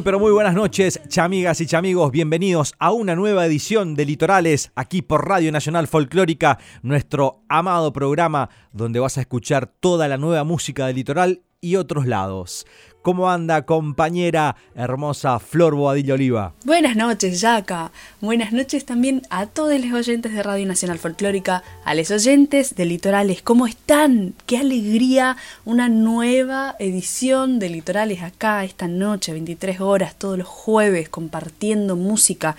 Muy pero muy buenas noches, chamigas y chamigos, bienvenidos a una nueva edición de Litorales aquí por Radio Nacional Folclórica, nuestro amado programa donde vas a escuchar toda la nueva música del litoral y otros lados. ¿Cómo anda, compañera hermosa Flor Boadilla Oliva? Buenas noches, Yaca. Buenas noches también a todos los oyentes de Radio Nacional Folclórica, a los oyentes de Litorales. ¿Cómo están? Qué alegría, una nueva edición de Litorales acá esta noche, 23 horas, todos los jueves, compartiendo música.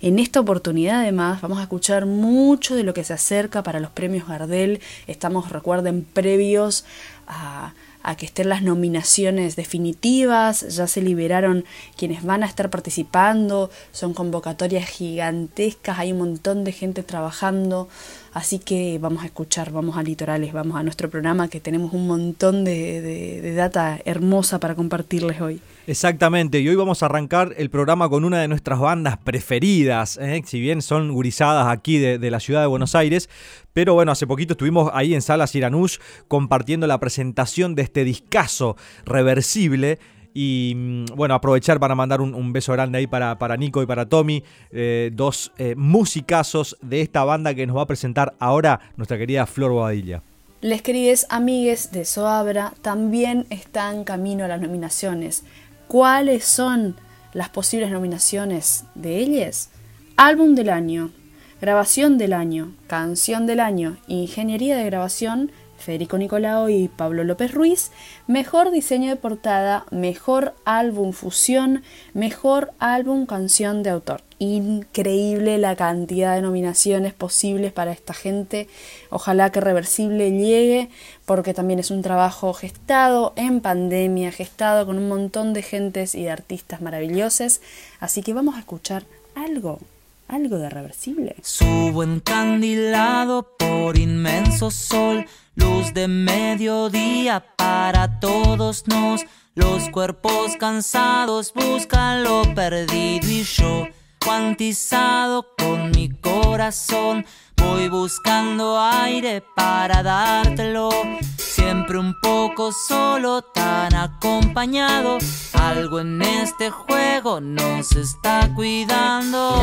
En esta oportunidad, además, vamos a escuchar mucho de lo que se acerca para los premios Gardel. Estamos, recuerden, previos a a que estén las nominaciones definitivas, ya se liberaron quienes van a estar participando, son convocatorias gigantescas, hay un montón de gente trabajando, así que vamos a escuchar, vamos a Litorales, vamos a nuestro programa que tenemos un montón de, de, data hermosa para compartirles hoy. Exactamente, y hoy vamos a arrancar el programa con una de nuestras bandas preferidas, ¿eh? si bien son gurizadas aquí de, de, la ciudad de Buenos Aires, pero bueno, hace poquito estuvimos ahí en Sala Siranús compartiendo la presentación de este discazo reversible. Y mm, bueno, aprovechar para mandar un, beso grande ahí para, para, Nico y para Tommy, eh, dos eh, musicazos de esta banda que nos va a presentar ahora nuestra querida Flor Bobadilla. Les queridos amigues de Soabra también están camino a las nominaciones. ¿Cuáles son las posibles nominaciones de ellas? Álbum del año, Grabación del año, Canción del año, Ingeniería de grabación, Federico Nicolao y Pablo López Ruiz, Mejor diseño de portada, Mejor álbum fusión, Mejor álbum canción de autor. Increíble la cantidad de nominaciones posibles para esta gente. Ojalá que Reversible llegue porque también es un trabajo gestado en pandemia, gestado con un montón de gentes y de artistas maravillosos. Así que vamos a escuchar algo algo de reversible. Subo encandilado por inmenso sol, luz de mediodía para todos nos. Los cuerpos cansados buscan lo perdido y yo, cuantizado con mi corazón, Voy buscando aire para dártelo, siempre un poco solo, tan acompañado. Algo en este juego nos está cuidando.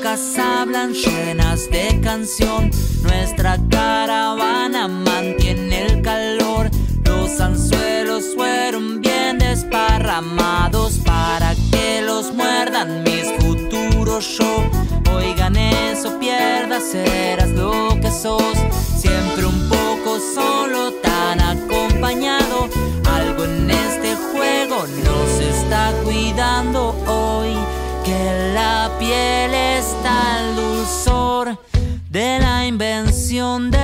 Bocas hablan llenas de canción, nuestra caravana mantiene el calor. Los anzuelos fueron bien desparramados para que los muerdan mis futuros yo. Oigan eso, pierdas, serás lo que sos. Siempre un poco de la invención del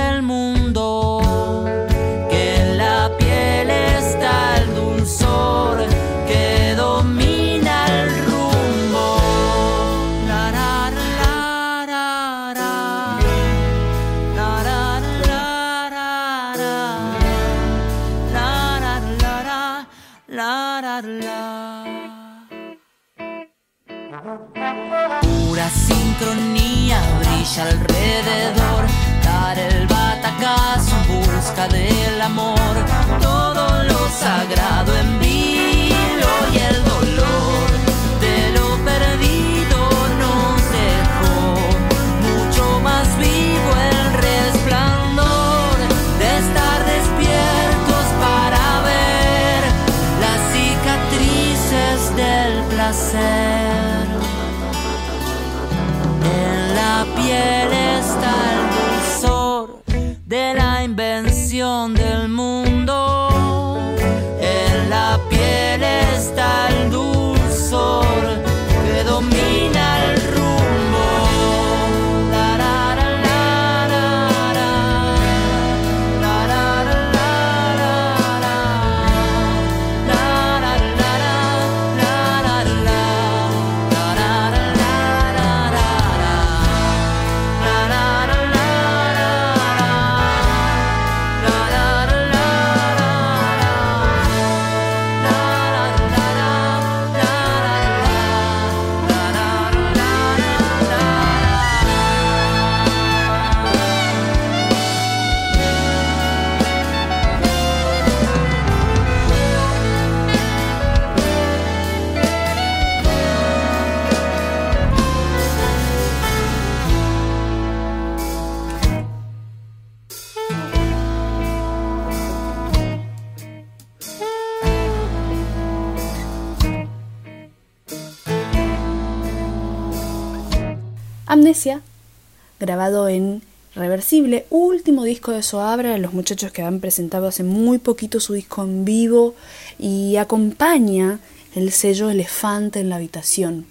grabado en Reversible, último disco de Soabra, los muchachos que han presentado hace muy poquito su disco en vivo y acompaña el sello Elefante en la habitación.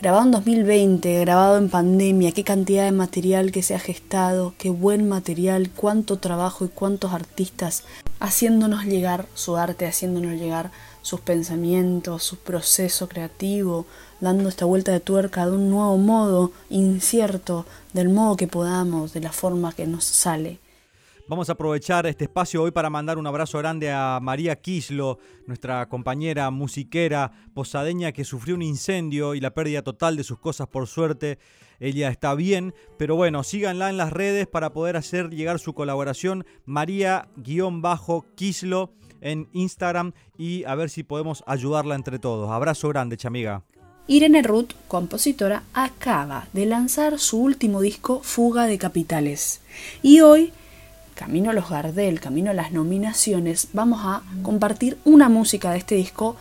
Grabado en 2020, grabado en pandemia, qué cantidad de material que se ha gestado, qué buen material, cuánto trabajo y cuántos artistas haciéndonos llegar su arte, haciéndonos llegar sus pensamientos, su proceso creativo, dando esta vuelta de tuerca de un nuevo modo incierto, del modo que podamos, de la forma que nos sale. Vamos a aprovechar este espacio hoy para mandar un abrazo grande a María Quislo, nuestra compañera musiquera posadeña que sufrió un incendio y la pérdida total de sus cosas por suerte. Ella está bien, pero bueno, síganla en las redes para poder hacer llegar su colaboración María-Quislo en Instagram y a ver si podemos ayudarla entre todos. Abrazo grande, chamiga. Irene Ruth, compositora, acaba de lanzar su último disco Fuga de Capitales. Y hoy, camino a los Gardel, camino a las nominaciones, vamos a compartir una música de este disco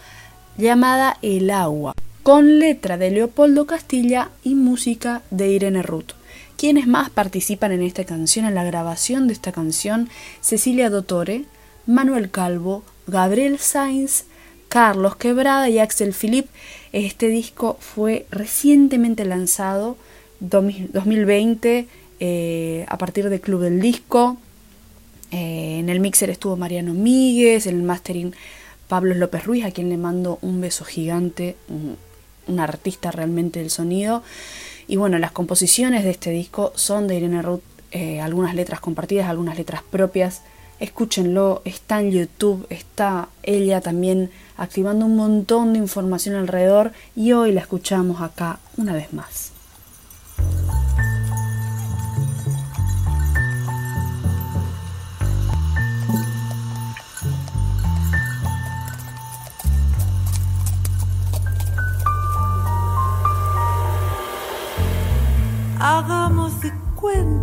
llamada El agua, con letra de Leopoldo Castilla y música de Irene Ruth. Quienes más participan en esta canción, en la grabación de esta canción, Cecilia Dottore, Manuel Calvo, Gabriel Sainz, Carlos Quebrada y Axel Philip. Este disco fue recientemente lanzado, 2020, eh, a partir del Club del Disco. Eh, en el mixer estuvo Mariano Míguez, en el mastering Pablo López Ruiz, a quien le mando un beso gigante, un, artista realmente del sonido. Y bueno, las composiciones de este disco son de Irene Ruth, eh, algunas letras compartidas, algunas letras propias escúchenlo, está en YouTube, está ella también activando un montón de información alrededor y hoy la escuchamos acá una vez más. Hagamos de cuenta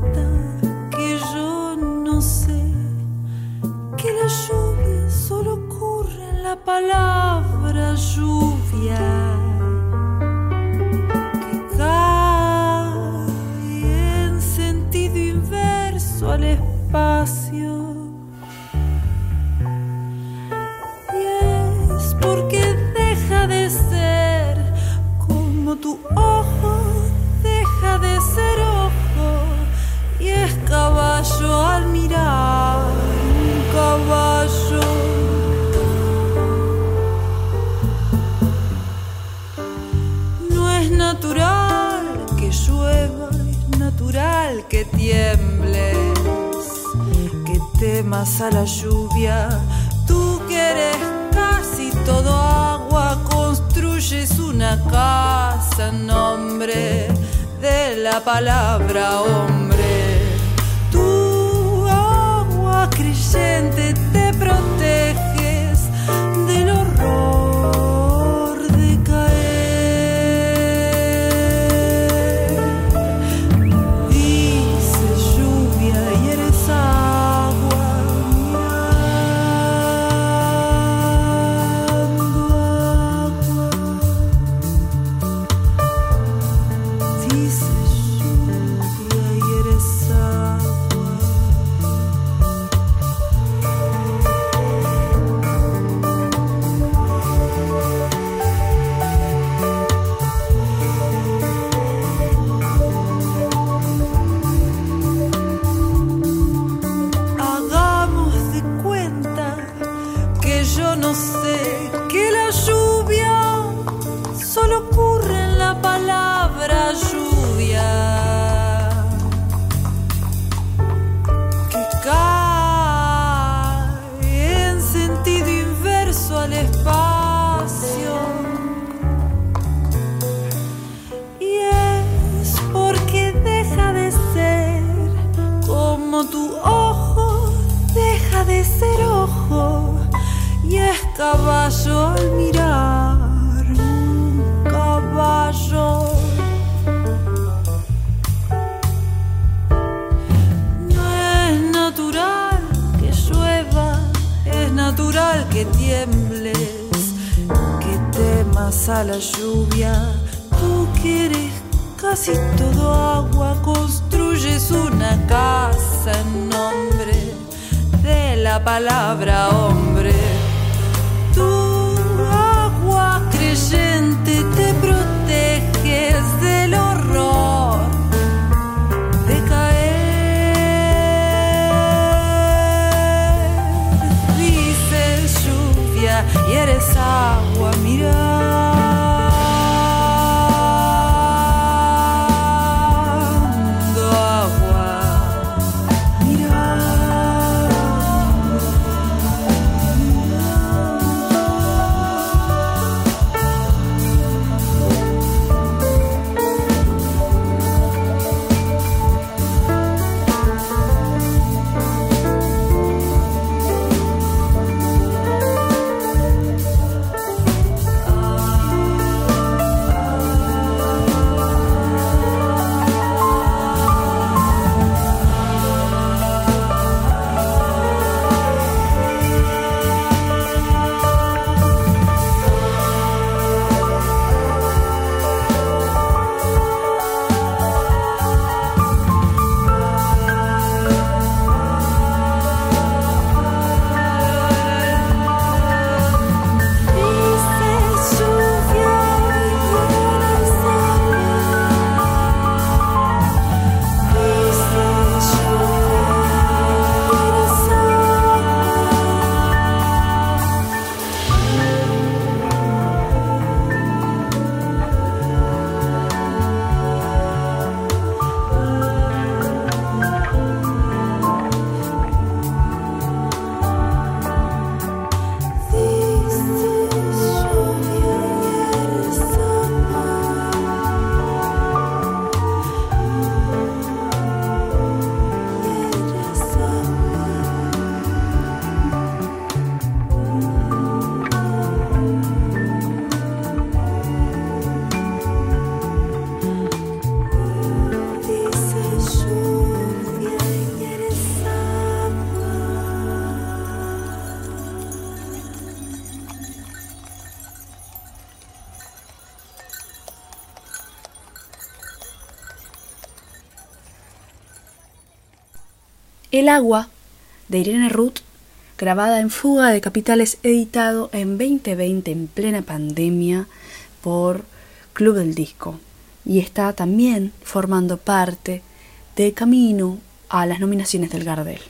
la palabra lluvia. Que cae en sentido inverso al espacio. Y es porque deja de ser como tu ojo deja de ser ojo y es caballo al mirar caballo. Natural que llueva, es natural que tiembles, que temas a la lluvia. Tú que eres casi todo agua, construyes una casa en nombre de la palabra hombre creyente te proteges a la lluvia. Tú que eres casi todo agua, construyes una casa en nombre de la palabra hombre. El agua, de Irene Ruth, grabada en Fuga de Capitales, editado en 2020 en plena pandemia por Club del Disco. Y está también formando parte de camino a las nominaciones del Gardel.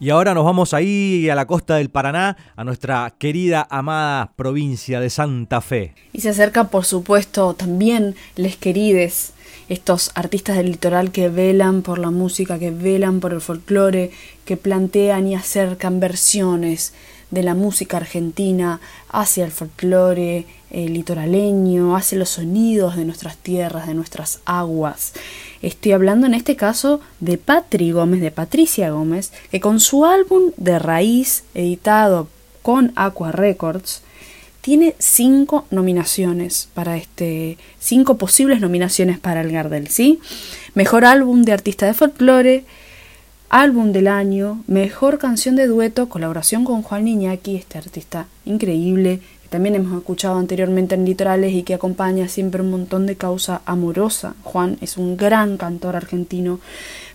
Y ahora nos vamos ahí a la costa del Paraná, a nuestra querida, amada provincia de Santa Fe. Y se acerca, por supuesto, también les querides, estos artistas del litoral que velan por la música, que velan por el folclore, que plantean y acercan versiones de la música argentina hacia el folclore eh, litoraleño, hacia los sonidos de nuestras tierras, de nuestras aguas. Estoy hablando en este caso de Patri Gómez, de Patricia Gómez, que con su álbum de raíz, editado con Aqua Records, tiene cinco nominaciones para este, cinco posibles nominaciones para el Gardel, ¿sí? Mejor álbum de artista de folclore, álbum del año, mejor canción de dueto, colaboración con Juan Iñaki, este artista increíble, que también hemos escuchado anteriormente en Litorales y que acompaña siempre un montón de causa amorosa. Juan es un gran cantor argentino.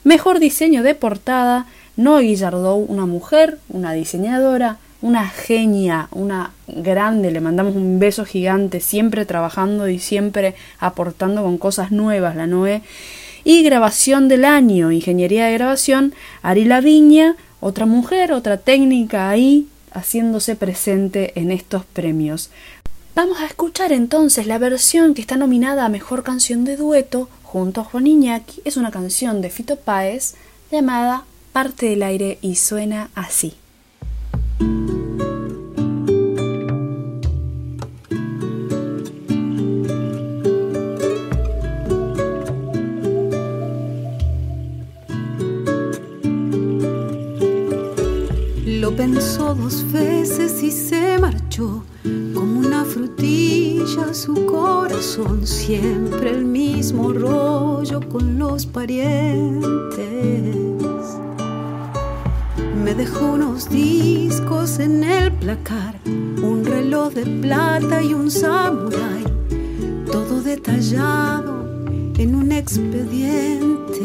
Mejor diseño de portada, Noé Guillardou, una mujer, una diseñadora, una genia, una grande, le mandamos un beso gigante, siempre trabajando y siempre aportando con cosas nuevas, la Noé. Y grabación del año, ingeniería de grabación, Ari Viña, otra mujer, otra técnica ahí, haciéndose presente en estos premios. Vamos a escuchar entonces la versión que está nominada a Mejor Canción de Dueto junto a Juan Iñaki. Es una canción de Fito Páez llamada Parte del Aire y suena así. Lo pensó dos veces y se marchó como una frutilla su corazón, siempre el mismo rollo con los parientes. Me dejó unos discos en el placar, un reloj de plata y un samurái, todo detallado en un expediente.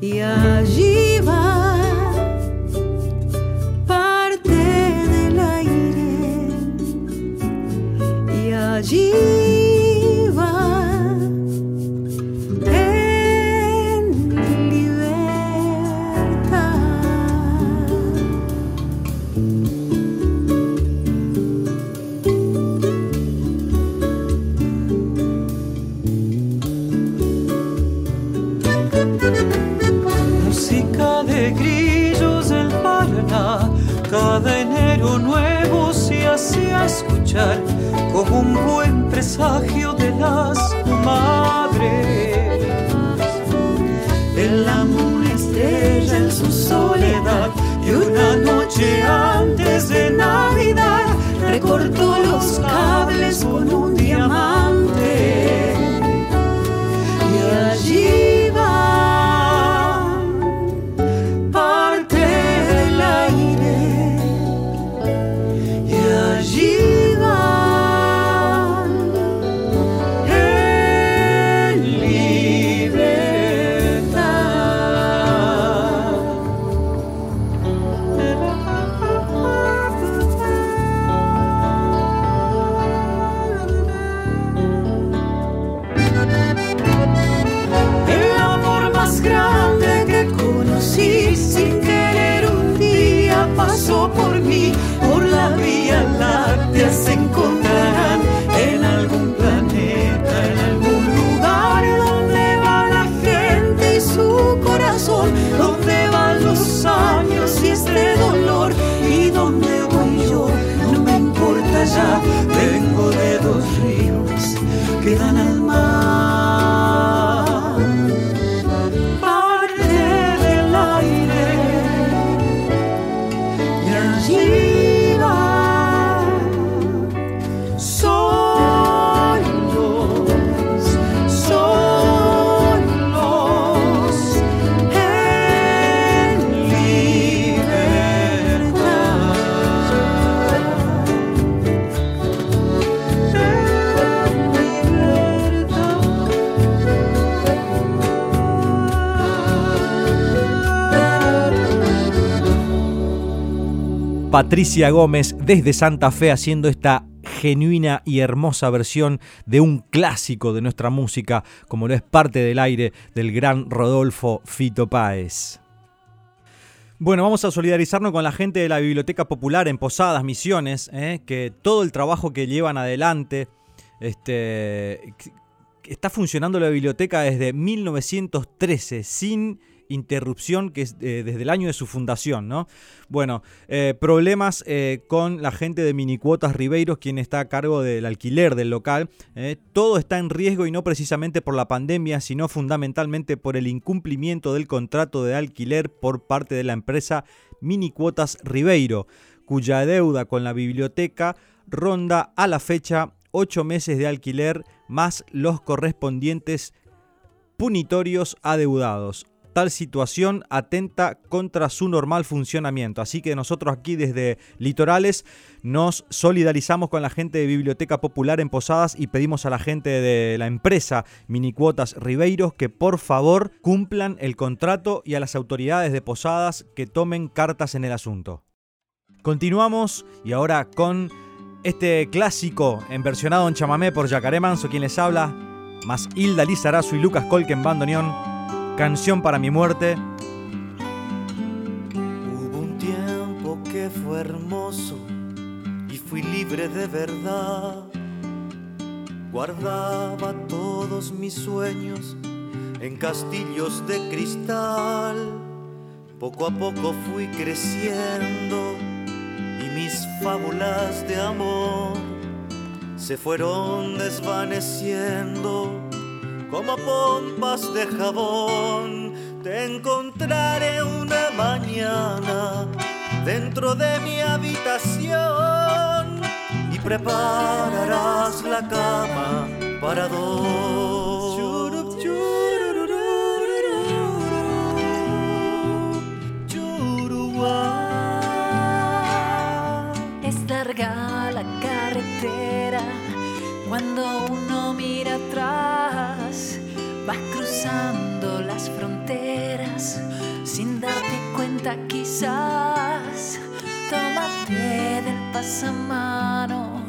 Y allí va parte del aire. Y allí como un buen presagio de las madres. El amor estrella en su soledad y una noche antes de Navidad recortó Patricia Gómez desde Santa Fe haciendo esta genuina y hermosa versión de un clásico de nuestra música, como lo es parte del aire del gran Rodolfo Fito Páez. Bueno, vamos a solidarizarnos con la gente de la Biblioteca Popular en Posadas, Misiones, ¿eh? que todo el trabajo que llevan adelante, este, está funcionando la biblioteca desde 1913, sin interrupción que es eh, desde el año de su fundación, ¿no? Bueno, eh, problemas eh, con la gente de Minicuotas Ribeiros, quien está a cargo del alquiler del local. todo está en riesgo y no precisamente por la pandemia, sino fundamentalmente por el incumplimiento del contrato de alquiler por parte de la empresa Minicuotas Ribeiro, cuya deuda con la biblioteca ronda a la fecha ocho meses de alquiler más los correspondientes punitorios adeudados tal situación atenta contra su normal funcionamiento. Así que nosotros aquí desde Litorales nos solidarizamos con la gente de Biblioteca Popular en Posadas y pedimos a la gente de la empresa Minicuotas Ribeiros que por favor cumplan el contrato y a las autoridades de Posadas que tomen cartas en el asunto. Continuamos y ahora con este clásico en versionado en chamamé por Yacaré Manso, quien les habla, más Hilda Lizarazo y Lucas Colken Bandoneón Canción para mi muerte. Hubo un tiempo que fue hermoso y fui libre de verdad. Guardaba todos mis sueños en castillos de cristal. Poco a poco fui creciendo y mis fábulas de amor se fueron desvaneciendo como pompas de jabón. Te encontraré una mañana dentro de mi habitación y prepararás la cama para dos. Es larga la carretera Cuando cruzando las fronteras sin darte cuenta quizás. Tómate del pasamano,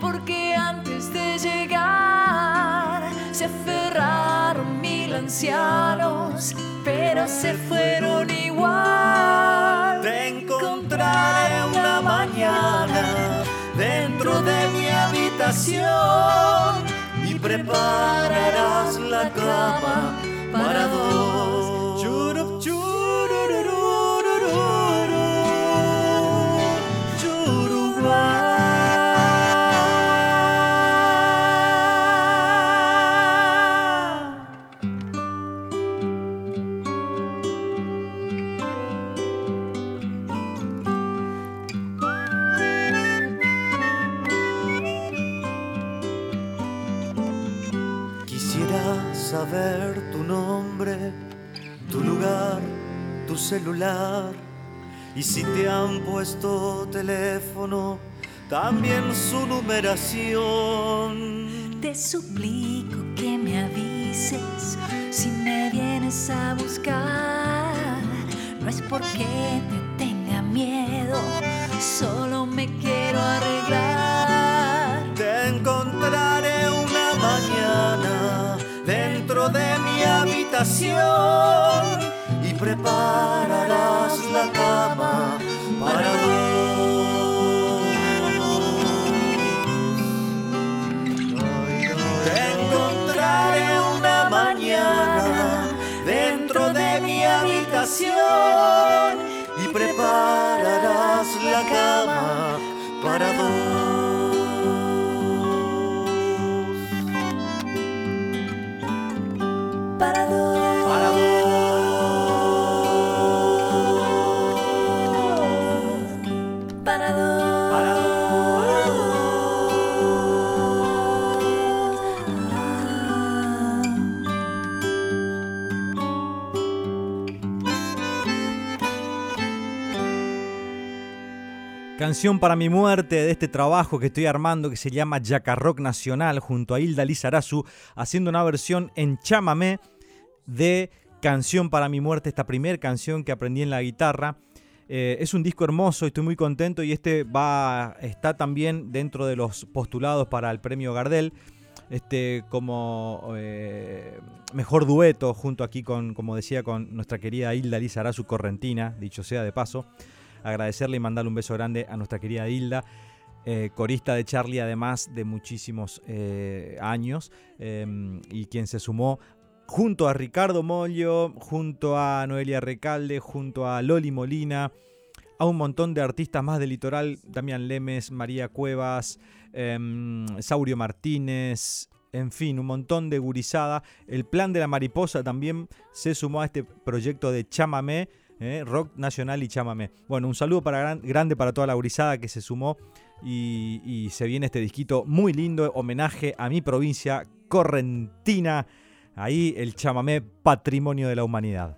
porque antes de llegar se aferraron mil ancianos, pero se fueron igual. Te encontraré una mañana dentro de mi habitación prepararás la cama para dos. Celular y si te han puesto teléfono, también su numeración. Te suplico que me avises si me vienes a buscar. No es porque te tenga miedo, solo me quiero arreglar. Te encontraré una mañana dentro de mi habitación prepararás la cama para dos. Te encontraré una mañana dentro de mi habitación y prepararás la cama Canción para mi muerte de este trabajo que estoy armando que se llama Yacarrock Nacional junto a Hilda Lizarazu haciendo una versión en chamamé de Canción para mi muerte, esta primer canción que aprendí en la guitarra. Eh, es un disco hermoso, estoy muy contento y este va está también dentro de los postulados para el premio Gardel. Este, como eh, mejor dueto junto aquí con, como decía, con nuestra querida Hilda Lizarazu Correntina, dicho sea de paso agradecerle y mandarle un beso grande a nuestra querida Hilda, eh, corista de Charlie además de muchísimos eh, años eh, y quien se sumó junto a Ricardo Mollo, junto a Noelia Recalde, junto a Loli Molina, a un montón de artistas más del litoral, Damián Lemes, María Cuevas, em, Saurio Martínez, en fin, un montón de gurizada. El plan de la mariposa también se sumó a este proyecto de Chamamé, eh, rock nacional y chamamé. Bueno, un saludo para gran- grande para toda la gurizada que se sumó y, y se viene este disquito muy lindo, homenaje a mi provincia, Correntina. Ahí el chamamé, patrimonio de la humanidad.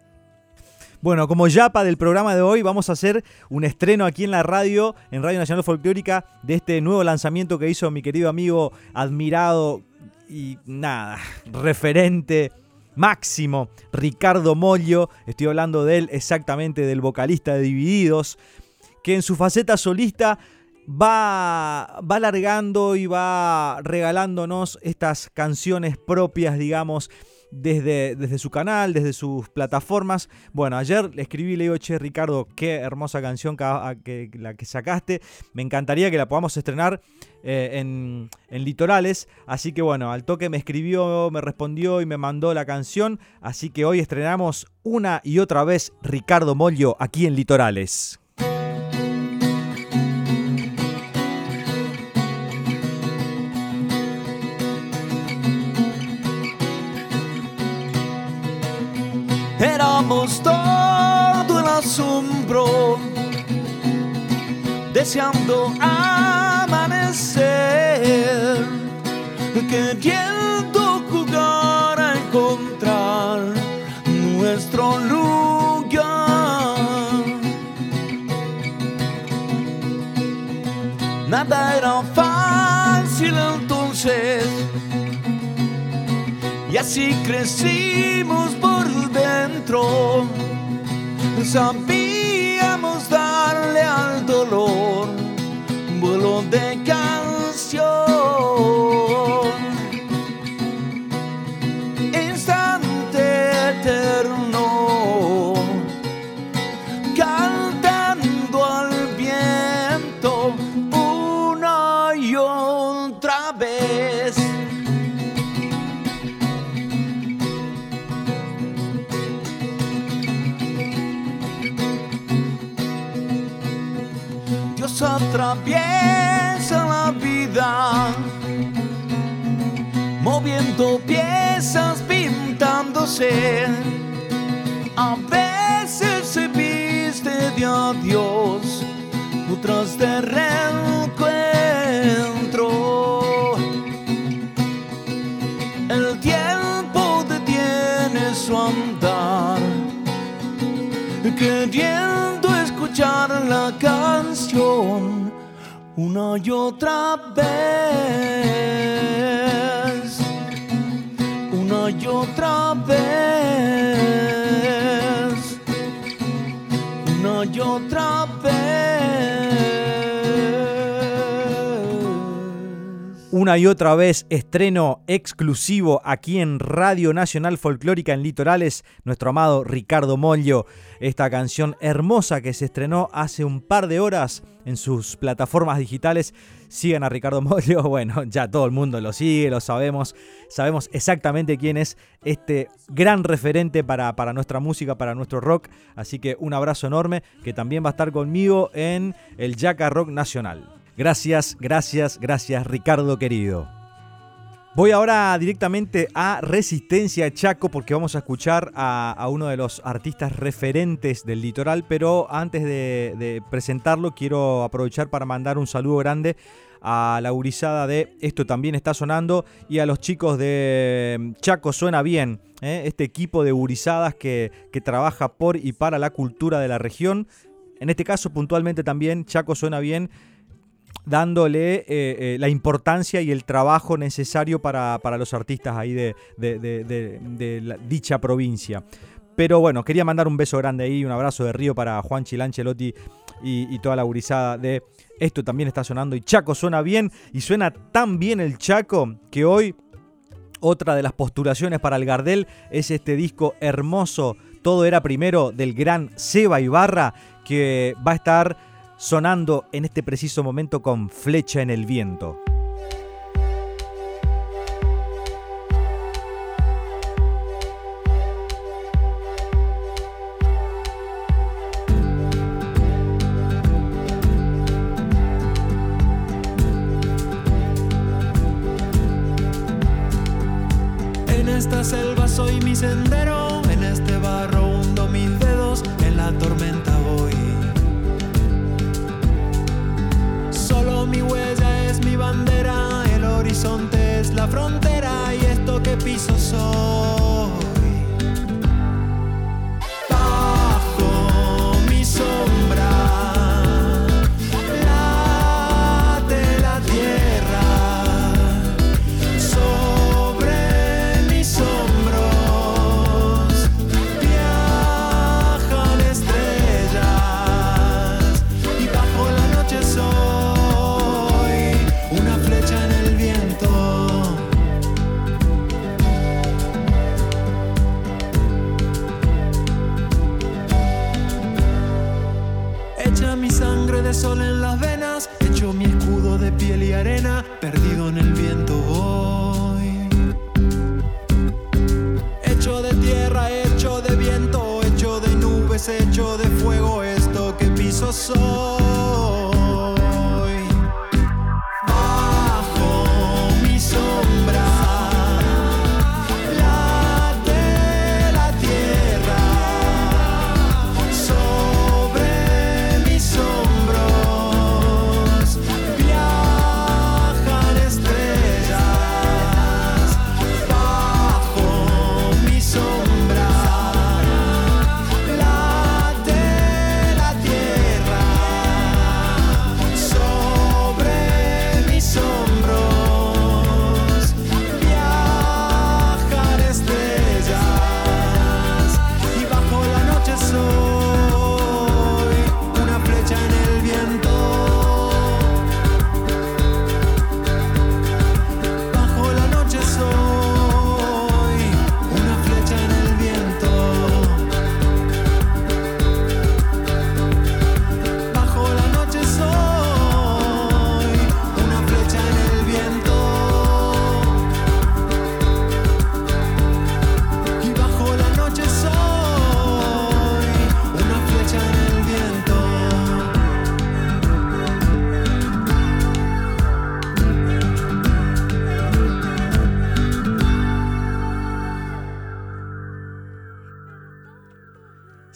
Bueno, como yapa del programa de hoy, vamos a hacer un estreno aquí en la radio, en Radio Nacional Folclórica, de este nuevo lanzamiento que hizo mi querido amigo, admirado y nada, referente máximo, Ricardo Mollo. Estoy hablando de él exactamente, del vocalista de Divididos, que en su faceta solista va, va alargando y va regalándonos estas canciones propias, digamos, desde, desde su canal, desde sus plataformas. Bueno, ayer le escribí le digo, che, Ricardo, qué hermosa canción que, a- que- la que sacaste. Me encantaría que la podamos estrenar eh, en, en Litorales. Así que bueno, al toque me escribió, me respondió y me mandó la canción. Así que hoy estrenamos una y otra vez Ricardo Mollo aquí en Litorales. Éramos todo el asombro, deseando amanecer, queriendo jugar a encontrar nuestro lugar. Nada era fácil entonces. Y así crecimos por dentro. Sabíamos darle al dolor vuelo de A veces se viste de adiós, otras de reencuentro. El tiempo detiene su andar queriendo escuchar la canción una y otra vez, una y otra vez, una y otra vez. Una y otra vez estreno exclusivo aquí en Radio Nacional Folclórica en Litorales, nuestro amado Ricardo Mollo. Esta canción hermosa que se estrenó hace un par de horas en sus plataformas digitales. Sigan a Ricardo Mollo, bueno, ya todo el mundo lo sigue, lo sabemos. Sabemos exactamente quién es este gran referente para, para nuestra música, para nuestro rock. Así que un abrazo enorme que también va a estar conmigo en el Jaca Rock Nacional. Gracias, gracias, gracias Ricardo querido. Voy ahora directamente a Resistencia Chaco porque vamos a escuchar a, uno de los artistas referentes del litoral, pero antes de, presentarlo quiero aprovechar para mandar un saludo grande a la gurizada de Esto también está sonando y a los chicos de Chaco Suena Bien, ¿eh? este equipo de gurizadas que trabaja por y para la cultura de la región. En este caso puntualmente también Chaco Suena Bien dándole eh, eh, la importancia y el trabajo necesario para, para los artistas ahí de, de, de, dicha provincia. Pero bueno, quería mandar un beso grande ahí, un abrazo de río para Juan Chilanchelotti y, y toda la gurizada de esto también está sonando y Chaco suena bien y suena tan bien el Chaco que hoy otra de las postulaciones para el Gardel es este disco hermoso, todo era primero del gran Seba Ibarra que va a estar sonando en este preciso momento con Flecha en el Viento. En esta selva soy mi sendero, frontera y esto que piso soy.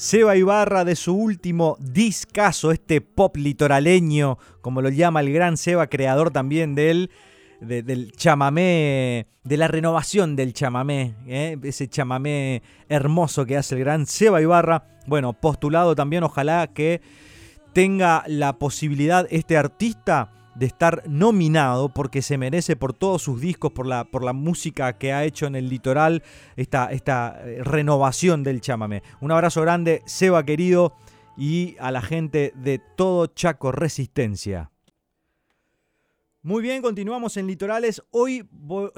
Seba Ibarra de su último discazo, este pop litoraleño, como lo llama el gran Seba, creador también de él, del chamamé, de la renovación del chamamé, ¿eh? ese chamamé hermoso que hace el gran Seba Ibarra. Bueno, postulado también, ojalá que tenga la posibilidad este artista de estar nominado porque se merece por todos sus discos, por la, por la música que ha hecho en el litoral, esta, esta eh, renovación del chamamé. Un abrazo grande, Seba querido, y a la gente de todo Chaco Resistencia. Muy bien, continuamos en Litorales. Hoy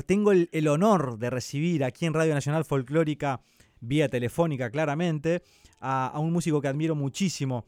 tengo el, honor de recibir aquí en Radio Nacional Folclórica, vía telefónica claramente, a un músico que admiro muchísimo,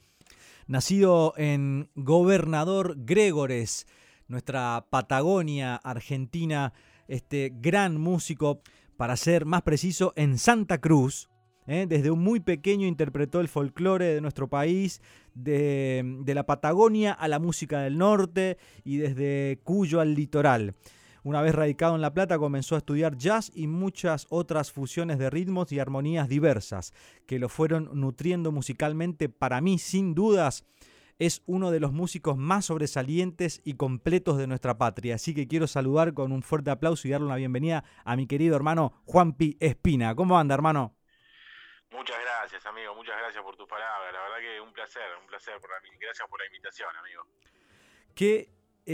nacido en Gobernador Gregores, nuestra Patagonia argentina, este gran músico, para ser más preciso, en Santa Cruz. ¿eh? Desde un muy pequeño interpretó el folclore de nuestro país, de, de la Patagonia a la música del norte y desde Cuyo al litoral. Una vez radicado en La Plata comenzó a estudiar jazz y muchas otras fusiones de ritmos y armonías diversas que lo fueron nutriendo musicalmente. Para mí, sin dudas, es uno de los músicos más sobresalientes y completos de nuestra patria. Así que quiero saludar con un fuerte aplauso y darle una bienvenida a mi querido hermano Juanpi Espina. ¿Cómo anda, hermano? Muchas gracias, amigo. Muchas gracias por tus palabras. La verdad que un placer, un placer. Por la, gracias por la invitación, amigo. Qué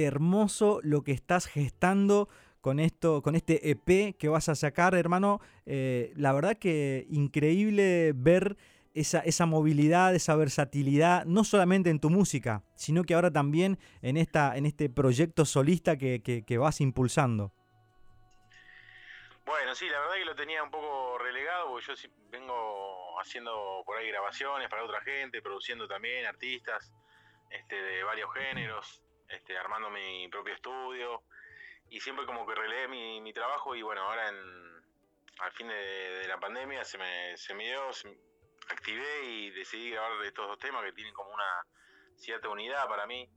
hermoso lo que estás gestando con esto, con este EP que vas a sacar, hermano. Eh, la verdad que increíble ver esa, esa, movilidad, esa versatilidad, no solamente en tu música, sino que ahora también en, esta, en este proyecto solista que, que, vas impulsando. Bueno, sí, la verdad que lo tenía un poco relegado, porque yo vengo haciendo por ahí grabaciones para otra gente, produciendo también artistas este, de varios géneros, este, armando mi propio estudio y siempre como que releé mi, trabajo y bueno, ahora en, al fin de, la pandemia se me, se me dio, activé y decidí grabar estos dos temas que tienen como una cierta unidad para mí.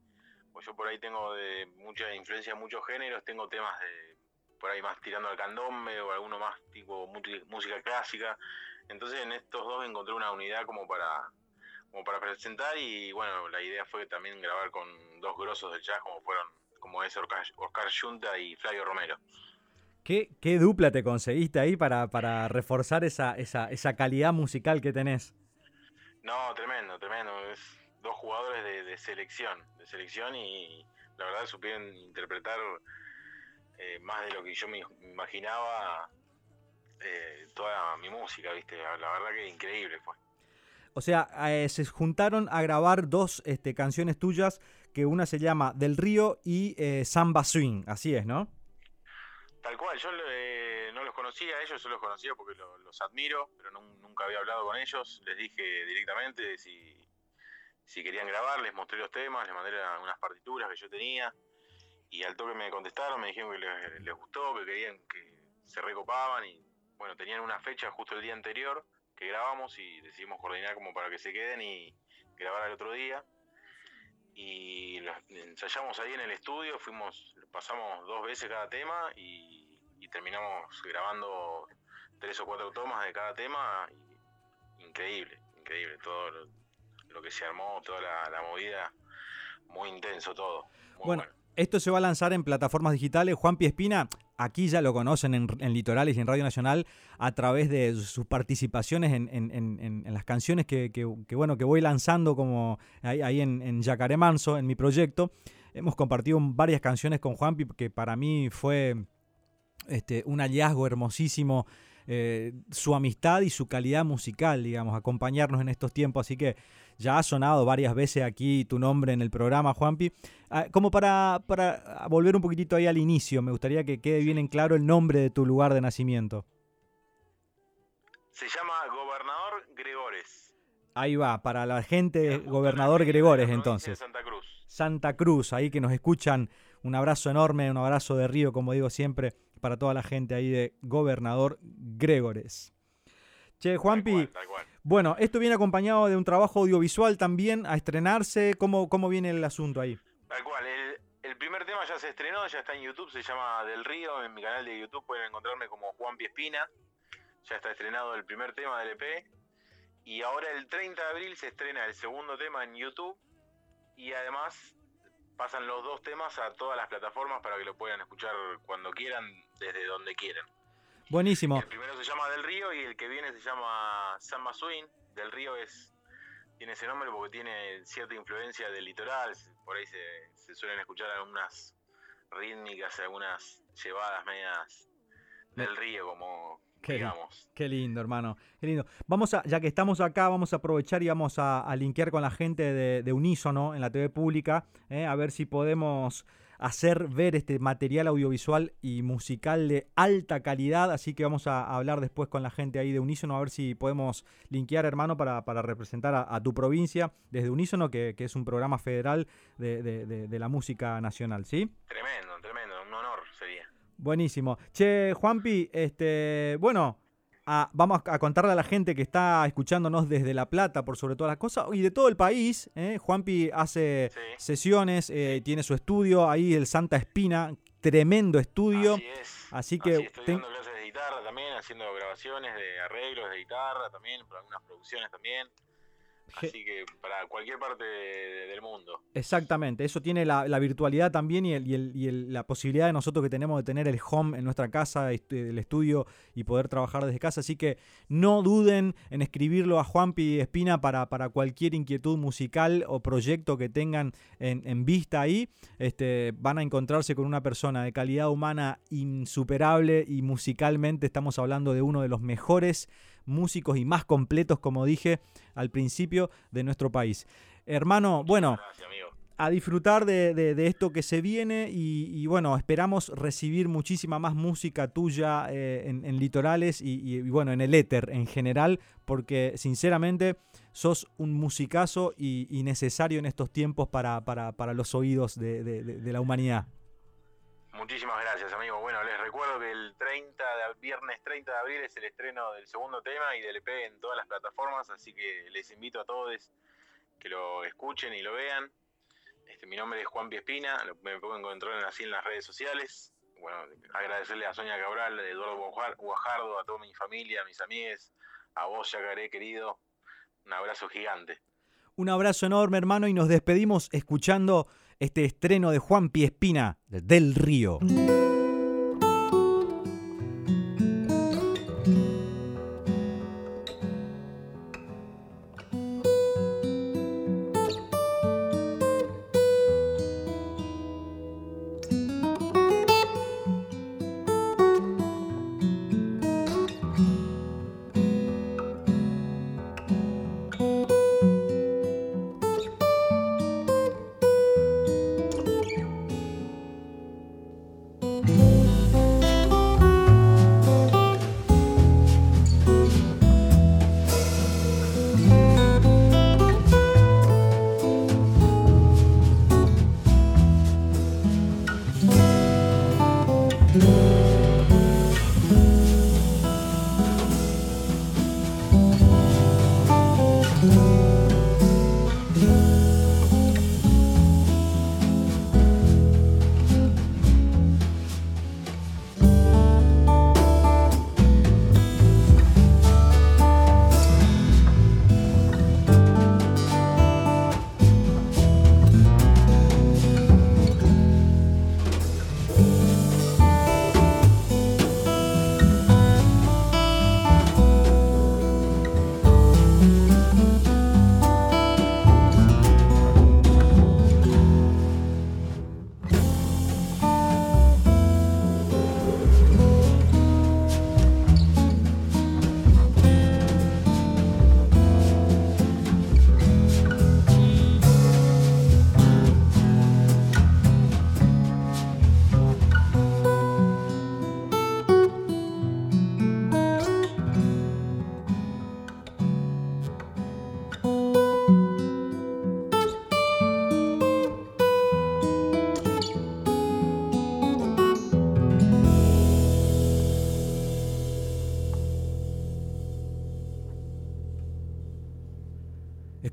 Pues yo por ahí tengo de mucha influencia en muchos géneros, tengo temas de por ahí más tirando al candombe o alguno más tipo música clásica. Entonces en estos dos encontré una unidad como para como para presentar y bueno, la idea fue también grabar con dos grosos del jazz como fueron, como es Oscar, Oscar Junta y Flavio Romero. ¿Qué, ¿Qué, dupla te conseguiste ahí para, para reforzar esa, esa, esa, calidad musical que tenés? No, tremendo, tremendo. Es dos jugadores de, selección, de selección y la verdad supieron interpretar eh, más de lo que yo me imaginaba eh, toda mi música, ¿viste? La verdad que increíble fue. O sea, eh, se juntaron a grabar dos este, canciones tuyas, que una se llama Del Río y eh, Samba Swing, así es, ¿no? Tal cual, yo eh, no los conocía a ellos, solo los conocía porque los admiro, pero nunca había hablado con ellos. Les dije directamente si, si querían grabar, les mostré los temas, les mandé unas partituras que yo tenía y al toque me contestaron, me dijeron que les gustó, que querían que se recopaban y bueno, tenían una fecha justo el día anterior que grabamos y decidimos coordinar como para que se queden y grabar al otro día. Y ensayamos ahí en el estudio, fuimos, pasamos dos veces cada tema y, terminamos grabando tres o cuatro tomas de cada tema. increíble, increíble todo lo, que se armó, toda la, movida, muy intenso todo. bueno, esto se va a lanzar en plataformas digitales. Juan Piespina, aquí ya lo conocen en, Litorales y en Radio Nacional a través de sus participaciones en, las canciones que, bueno, que voy lanzando como ahí, en, Yacaré Manso, en mi proyecto. Hemos compartido varias canciones con Juanpi que para mí fue este, un hallazgo hermosísimo. Eh, su amistad y su calidad musical, digamos, acompañarnos en estos tiempos. Así que ya ha sonado varias veces aquí tu nombre en el programa, Juanpi. Ah, como para, para volver un poquitito ahí al inicio, me gustaría que quede bien en claro el nombre de tu lugar de nacimiento. Se llama Gobernador Gregores. Ahí va, para la gente, Gobernador Gregores entonces. Santa Cruz. Santa Cruz, ahí que nos escuchan. Un abrazo enorme, un abrazo de río, como digo siempre, para toda la gente ahí de Gobernador Gregores. Che, Juanpi, bueno, esto viene acompañado de un trabajo audiovisual también a estrenarse. ¿Cómo, cómo viene el asunto ahí? Tal cual, el, primer tema ya se estrenó, ya está en YouTube, se llama Del Río, en mi canal de YouTube pueden encontrarme como Juan Espina, ya está estrenado el primer tema del EP Y ahora el 30 de abril se estrena el segundo tema en YouTube y además pasan los dos temas a todas las plataformas para que lo puedan escuchar cuando quieran, desde donde quieran. Buenísimo. El primero se llama Del Río y el que viene se llama Samba Swing. Del Río es tiene ese nombre porque tiene cierta influencia del litoral. Por ahí se, se suelen escuchar algunas rítmicas, algunas llevadas medias del río, como Qué, digamos. qué lindo, hermano. Qué lindo. Vamos a, ya que estamos acá, vamos a aprovechar y vamos a, a linkear con la gente de, de Unísono en la TV pública, eh, a ver si podemos hacer ver este material audiovisual y musical de alta calidad. Así que vamos a hablar después con la gente ahí de Unísono, a ver si podemos linkear, hermano, para, para representar a, a tu provincia desde Unísono, que, que es un programa federal de, de- de- de la música nacional, ¿sí? Tremendo, tremendo, un honor sería. Buenísimo. Che, Juanpi, este, bueno, a- vamos a contarle a la gente que está escuchándonos desde La Plata, por sobre todas las cosas, y de todo el país. ¿eh? Juanpi hace Sí. sesiones, eh, tiene su estudio ahí, el Santa Espina, tremendo estudio. Así es. Así que estoy ten- dando clases de guitarra también, haciendo grabaciones de arreglos de guitarra también, algunas producciones también. Así que para cualquier parte de- del mundo. Exactamente, eso tiene la, la virtualidad también y, el- y el- y el- la posibilidad de nosotros que tenemos de tener el home en nuestra casa, est- el estudio y poder trabajar desde casa. Así que no duden en escribirlo a Juanpi Espina para, para cualquier inquietud musical o proyecto que tengan en, en vista ahí. Este, van a encontrarse con una persona de calidad humana insuperable y musicalmente estamos hablando de uno de los mejores músicos y más completos, como dije al principio, de nuestro país. Hermano, bueno, Gracias, amigo. a disfrutar de, de- de esto que se viene y, y bueno, esperamos recibir muchísima más música tuya eh, en, en litorales y, y- y bueno, en el éter en general, porque sinceramente sos un musicazo y, necesario en estos tiempos para, para- para los oídos de la humanidad. Muchísimas gracias, amigo. Bueno, les recuerdo que el 30 de, viernes 30 de abril es el estreno del segundo tema y del EP en todas las plataformas, así que les invito a todos que lo escuchen y lo vean. Este, mi nombre es Juan Piespina, me pueden encontrar así en las redes sociales. Bueno, agradecerle a Sonia Cabral, a Eduardo Guajar- Guajardo, a toda mi familia, a mis amigues, a vos, Yacaré, querido. Un abrazo gigante. Un abrazo enorme, hermano, y nos despedimos escuchando este estreno de Juan Piespina de Del Río.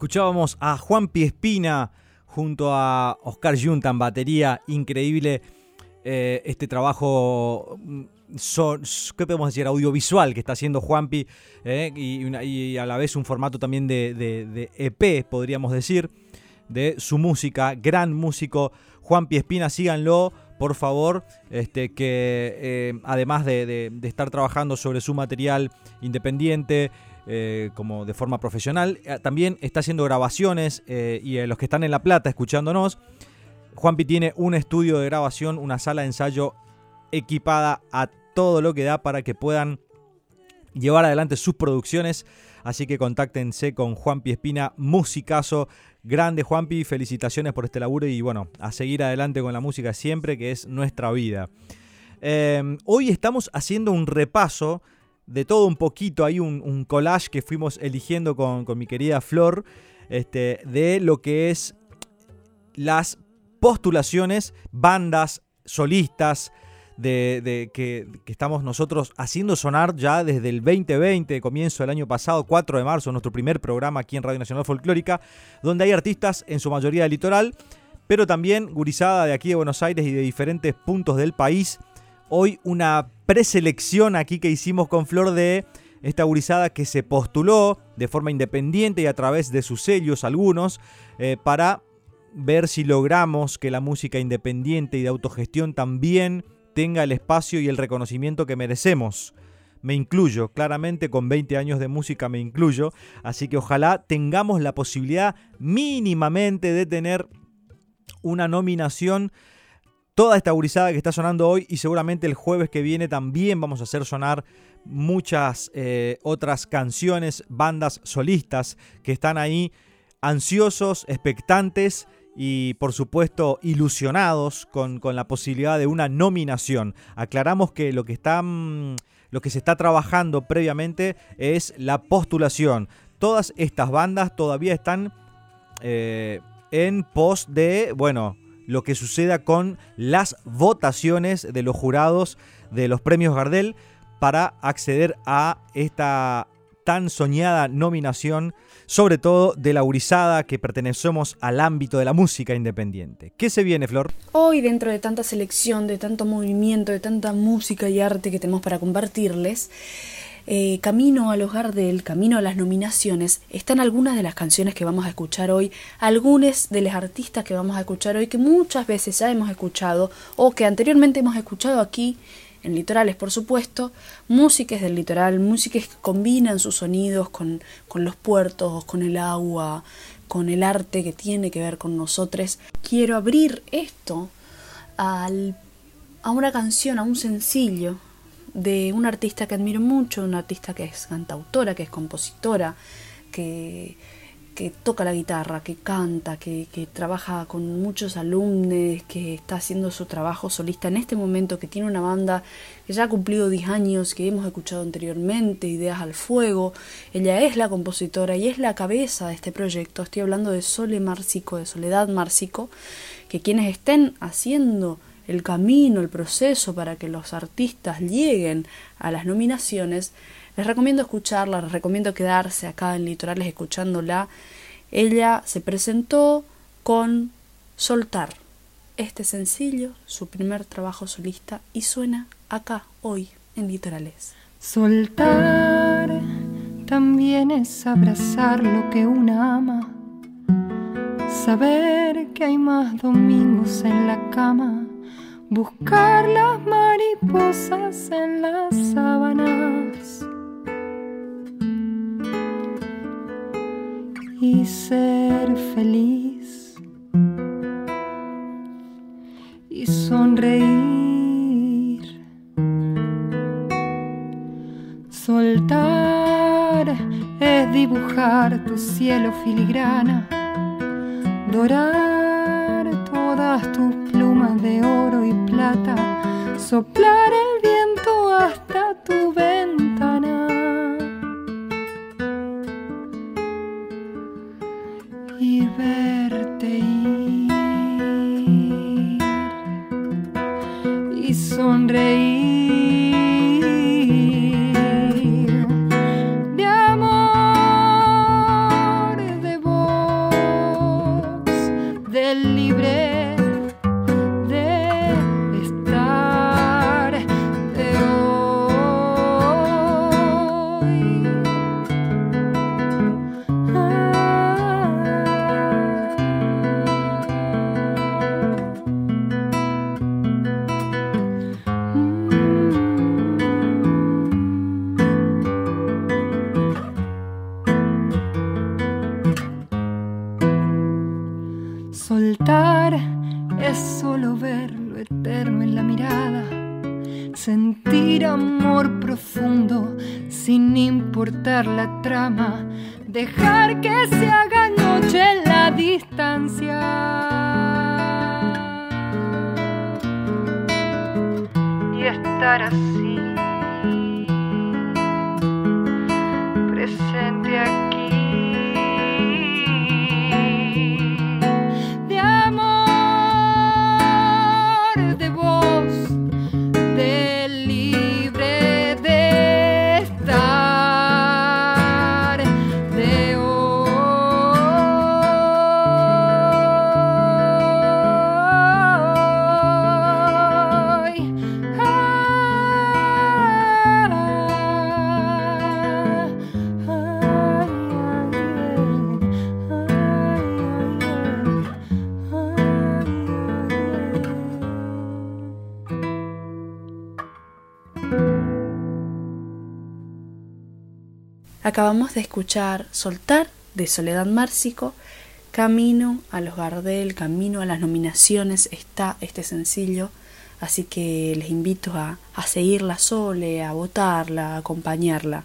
Escuchábamos a Juan Piespina junto a Oscar Junta en batería, increíble eh, este trabajo, mm, ¿qué podemos decir? Audiovisual que está haciendo Juanpi eh, y, a la vez un formato también de, EP, podríamos decir, de su música, gran músico Juanpi Espina, síganlo. Por favor, este, que eh, además de, de- de estar trabajando sobre su material independiente, eh, como de forma profesional, eh, también está haciendo grabaciones eh, y eh, los que están en La Plata escuchándonos, Juanpi tiene un estudio de grabación, una sala de ensayo equipada a todo lo que da para que puedan llevar adelante sus producciones. Así que contáctense con Juanpi Espina, musicazo. Grande Juanpi, felicitaciones por este laburo y bueno, a seguir adelante con la música siempre, que es nuestra vida. Eh, hoy estamos haciendo un repaso de todo un poquito, hay un, collage que fuimos eligiendo con, con mi querida Flor, este, de lo que es las postulaciones, bandas, solistas, de, de que, que estamos nosotros haciendo sonar ya desde el 2020, comienzo del año pasado, 4 de marzo, nuestro primer programa aquí en Radio Nacional Folclórica, donde hay artistas en su mayoría del litoral, pero también gurizada de aquí de Buenos Aires y de diferentes puntos del país. Hoy una preselección aquí que hicimos con Flor de esta gurizada que se postuló de forma independiente y a través de sus sellos algunos eh, para ver si logramos que la música independiente y de autogestión también tenga el espacio y el reconocimiento que merecemos. Me incluyo, claramente con 20 años de música me incluyo, así que ojalá tengamos la posibilidad mínimamente de tener una nominación toda esta gurizada que está sonando hoy y seguramente el jueves que viene también vamos a hacer sonar muchas eh, otras canciones, bandas solistas que están ahí ansiosos, expectantes y por supuesto ilusionados con, la posibilidad de una nominación. Aclaramos que lo que están lo que se está trabajando previamente es la postulación. Todas estas bandas todavía están eh, en pos de, bueno, lo que suceda con las votaciones de los jurados de los premios Gardel para acceder a esta tan soñada nominación, sobre todo de la Urizada que pertenecemos al ámbito de la música independiente. ¿Qué se viene, Flor? Hoy, dentro de tanta selección, de tanto movimiento, de tanta música y arte que tenemos para compartirles, eh, camino al hogar del camino a las nominaciones, están algunas de las canciones que vamos a escuchar hoy, algunos de los artistas que vamos a escuchar hoy, que muchas veces ya hemos escuchado o que anteriormente hemos escuchado aquí en litorales, por supuesto, músicas del litoral, músicas que combinan sus sonidos con, con los puertos, con el agua, con el arte que tiene que ver con nosotros. Quiero abrir esto al, a una canción, a un sencillo de una artista que admiro mucho, una artista que es cantautora, que es compositora, que, que toca la guitarra, que canta, que, que, trabaja con muchos alumnos, que está haciendo su trabajo solista en este momento, que tiene una banda que ya ha cumplido 10 años, que hemos escuchado anteriormente, Ideas al Fuego. Ella es la compositora y es la cabeza de este proyecto. Estoy hablando de Sole Márcico, de Soledad Márcico, que quienes estén haciendo el camino, el proceso para que los artistas lleguen a las nominaciones, les recomiendo escucharla, les recomiendo quedarse acá en Litorales escuchándola. Ella se presentó con Soltar, este sencillo, su primer trabajo solista, y suena acá hoy en Litorales. Soltar también es abrazar lo que una ama, saber que hay más domingos en la cama, buscar las mariposas en las sábanas. y ser feliz y sonreír. Soltar es dibujar tu cielo filigrana, dorar todas tus plumas de oro y plata, soplar el viento hasta tu ventana. y verte ir y sonreír Acabamos de escuchar Soltar de Soledad Márcico. Camino a los Gardel, camino a las nominaciones está este sencillo. Así que les invito a, a seguirla Sole, a votarla, a acompañarla.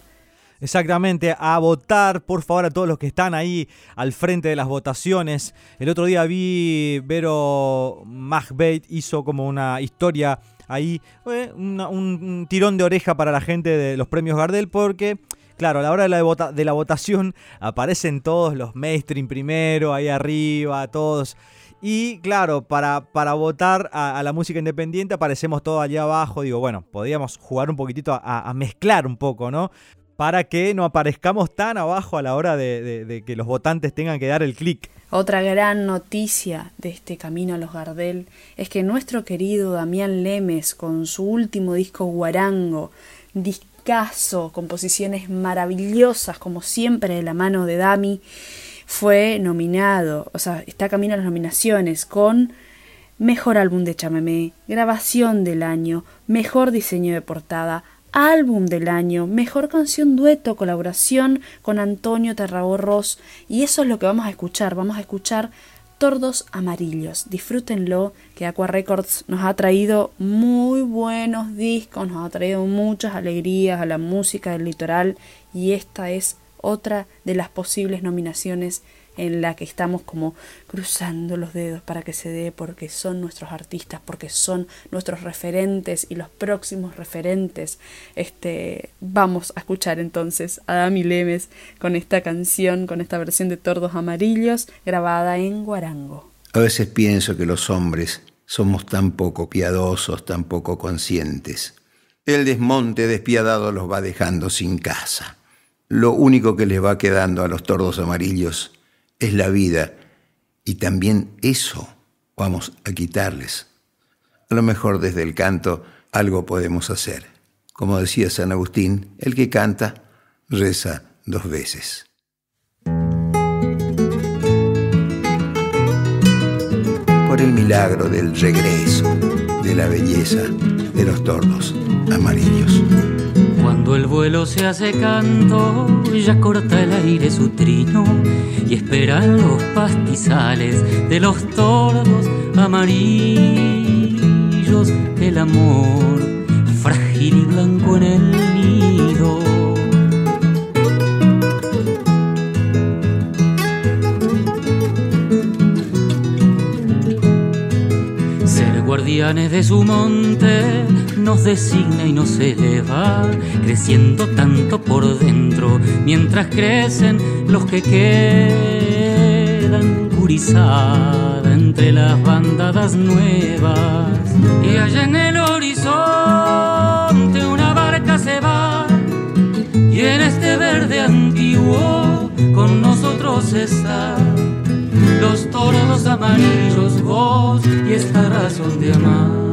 Exactamente, a votar, por favor, a todos los que están ahí al frente de las votaciones. El otro día vi Vero Magbeit hizo como una historia ahí, eh, un tirón de oreja para la gente de los premios Gardel, porque, claro, a la hora de la, de la votación aparecen todos los mainstream primero, ahí arriba, todos. Y claro, para, para votar a, la música independiente aparecemos todos allá abajo. Digo, bueno, podríamos jugar un poquitito a- mezclar un poco, ¿no? para que no aparezcamos tan abajo a la hora de que los votantes tengan que dar el clic. Otra gran noticia de este camino a los Gardel es que nuestro querido Damián Lemes, con su último disco Guarango, discazo, composiciones maravillosas, como siempre de la mano de Dami, fue nominado, o sea, está camino a las nominaciones con Mejor álbum de chamamé, grabación del año, mejor diseño de portada, álbum del año, mejor canción dueto, colaboración con Antonio Tarragorros. Y eso es lo que vamos a escuchar. Vamos a escuchar Tordos Amarillos. Disfrútenlo, que Aqua Records nos ha traído muy buenos discos, nos ha traído muchas alegrías a la música del litoral. Y esta es otra de las posibles nominaciones en la que estamos como cruzando los dedos para que se dé porque son nuestros artistas, porque son nuestros referentes y los próximos referentes. Este, vamos a escuchar entonces a Dami Lemes con esta canción, con esta versión de Tordos Amarillos grabada en Guarango. A veces pienso que los hombres somos tan poco piadosos, tan poco conscientes. El desmonte despiadado los va dejando sin casa. Lo único que les va quedando a los tordos amarillos es la vida y también eso vamos a quitarles. A lo mejor desde el canto algo podemos hacer. Como decía San Agustín, el que canta reza dos veces. Por el milagro del regreso de la belleza de los tordos amarillos. Cuando el vuelo se hace canto, ya corta el aire su trino y esperan los pastizales de los tordos amarillos el amor frágil y blanco en el nido. De su monte nos designa y nos eleva, creciendo tanto por dentro, mientras crecen los que quedan gurizada entre las bandadas nuevas. Y allá en el horizonte una barca se va, y en este verde antiguo con nosotros está los toros amarillos, vos y esta razón de amar.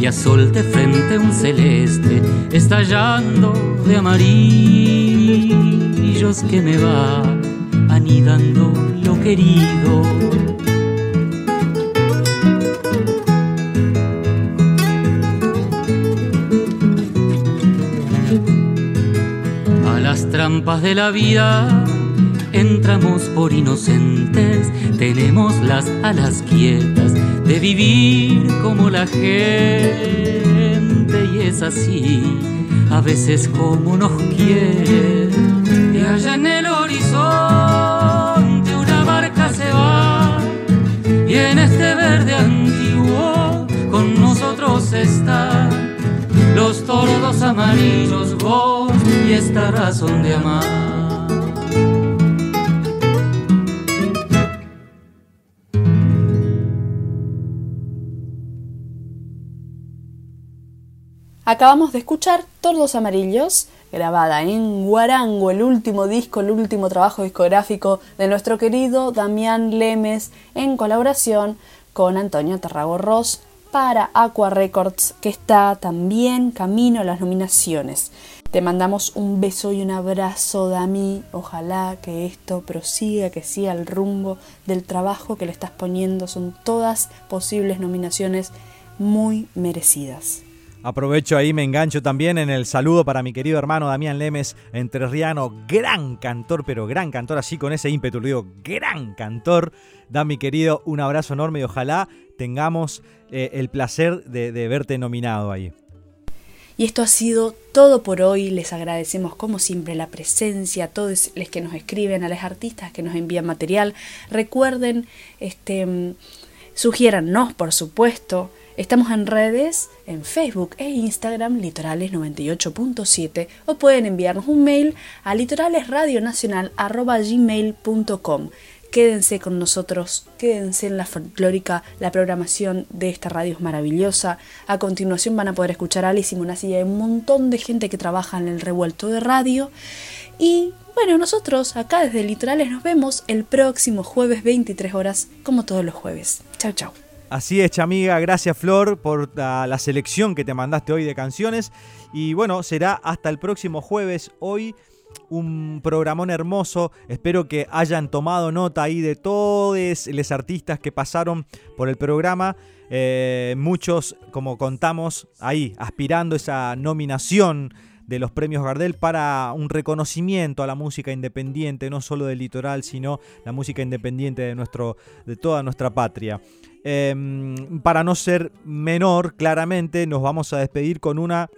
Y a sol de frente un celeste estallando de amarillos que me va anidando lo querido. A las trampas de la vida entramos por inocentes, tenemos las alas quietas de vivir como la gente y es así, a veces como nos quiere. Y allá en el horizonte una barca se va y en este verde antiguo con nosotros están los tordos amarillos, vos y esta razón de amar. Acabamos de escuchar Tordos Amarillos, grabada en Guarango, el último disco, el último trabajo discográfico de nuestro querido Damián Lemes, en colaboración con Antonio Ross para Aqua Records, que está también camino a las nominaciones. Te mandamos un beso y un abrazo, Dami. Ojalá que esto prosiga, que siga el rumbo del trabajo que le estás poniendo. Son todas posibles nominaciones muy merecidas. Aprovecho ahí, me engancho también en el saludo para mi querido hermano Damián Lemes, entrerriano, gran cantor, pero gran cantor, así con ese ímpetu, lo digo, gran cantor. Da mi querido un abrazo enorme y ojalá tengamos eh, el placer de, verte nominado ahí. Y esto ha sido todo por hoy. Les agradecemos como siempre la presencia a todos los que nos escriben, a los artistas que nos envían material. Recuerden, este, sugiérannos, por supuesto, Estamos en redes, en Facebook e Instagram, litorales98.7, o pueden enviarnos un mail a litoralesradionacional.gmail.com. Quédense con nosotros, quédense en la folclórica, la programación de esta radio es maravillosa. A continuación van a poder escuchar a Alice y y un montón de gente que trabaja en el revuelto de radio. Y bueno, nosotros acá desde Litorales nos vemos el próximo jueves 23 horas, como todos los jueves. Chao, chao. Así es, amiga. Gracias, Flor, por la, selección que te mandaste hoy de canciones. Y bueno, será hasta el próximo jueves. Hoy un programón hermoso. Espero que hayan tomado nota ahí de todos los artistas que pasaron por el programa. Eh, muchos, como contamos, ahí aspirando esa nominación de los premios Gardel para un reconocimiento a la música independiente, no solo del litoral, sino la música independiente de, nuestro, de toda nuestra patria. Em, para no ser menor, claramente nos vamos a despedir con una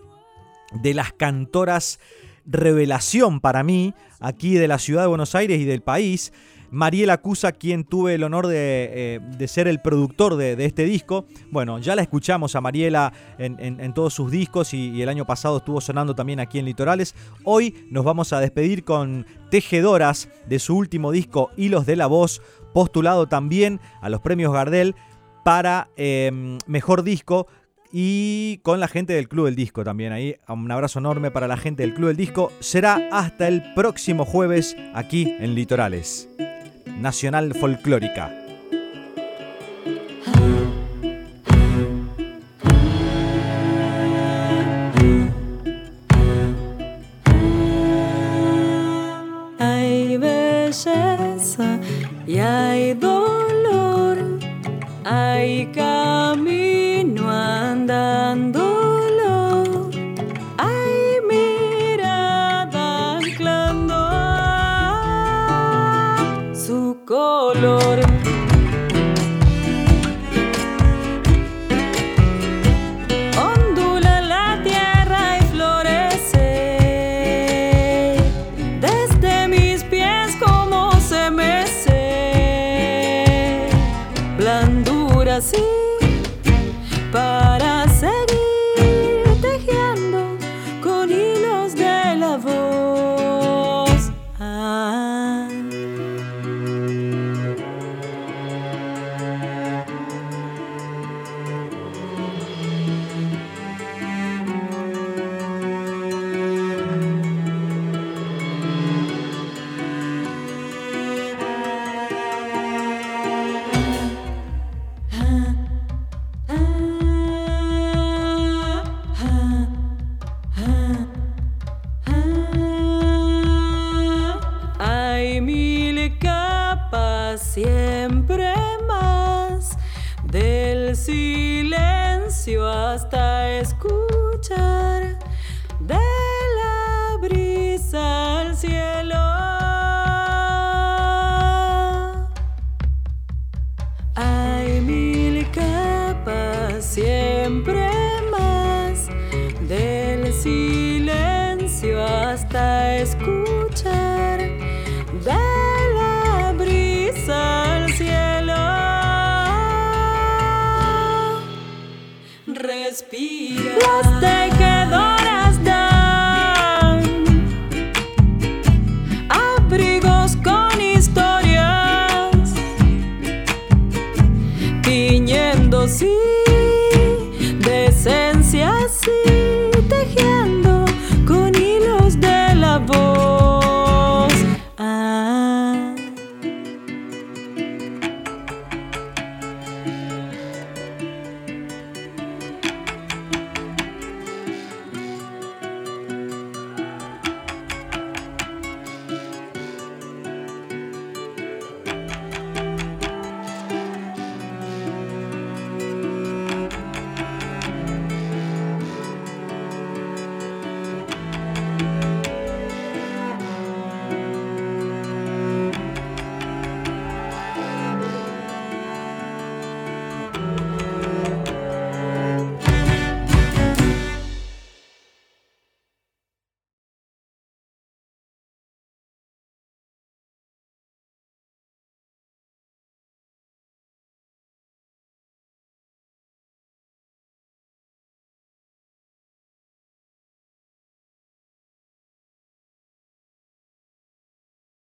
de las cantoras revelación para mí, aquí de la ciudad de Buenos Aires y del país. Mariela Cusa, quien tuve el honor de, eh, ser el productor de, este disco. Bueno, ya la escuchamos a Mariela en, todos sus discos y, el año pasado estuvo sonando también aquí en Litorales. Hoy nos vamos a despedir con Tejedoras de su último disco Hilos de la Voz, postulado también a los premios Gardel para em, Mejor Disco y con la gente del Club del Disco también. Ahí un abrazo enorme para la gente del Club del Disco. Será hasta el próximo jueves aquí en Litorales. Nacional Folclórica. Cielo.